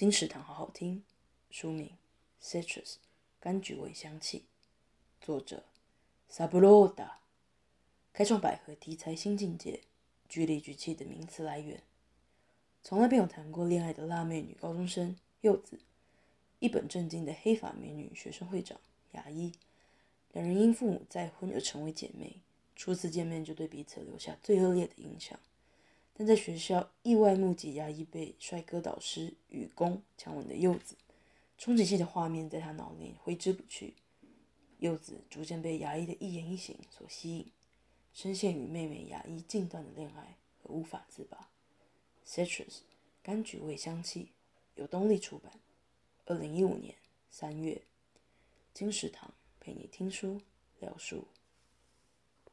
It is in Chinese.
金石堂好好听。书名《Citrus》，柑橘味香气。作者：saburoda。开创百合题材新境界，具力举气的名词来源。从来没有谈过恋爱的辣妹女高中生柚子，一本正经的黑发美女学生会长牙医。两人因父母再婚而成为姐妹，初次见面就对彼此留下最恶劣的印象。但在学校意外目击牙医被帅哥导师雨宫强吻的柚子，冲击性的画面在他脑内挥之不去。柚子逐渐被牙医的一言一行所吸引，深陷与妹妹牙医禁断的恋爱而无法自拔。Citrus，柑橘味香气，由东立出版，二零一五年三月，金石堂。陪你听书，聊书。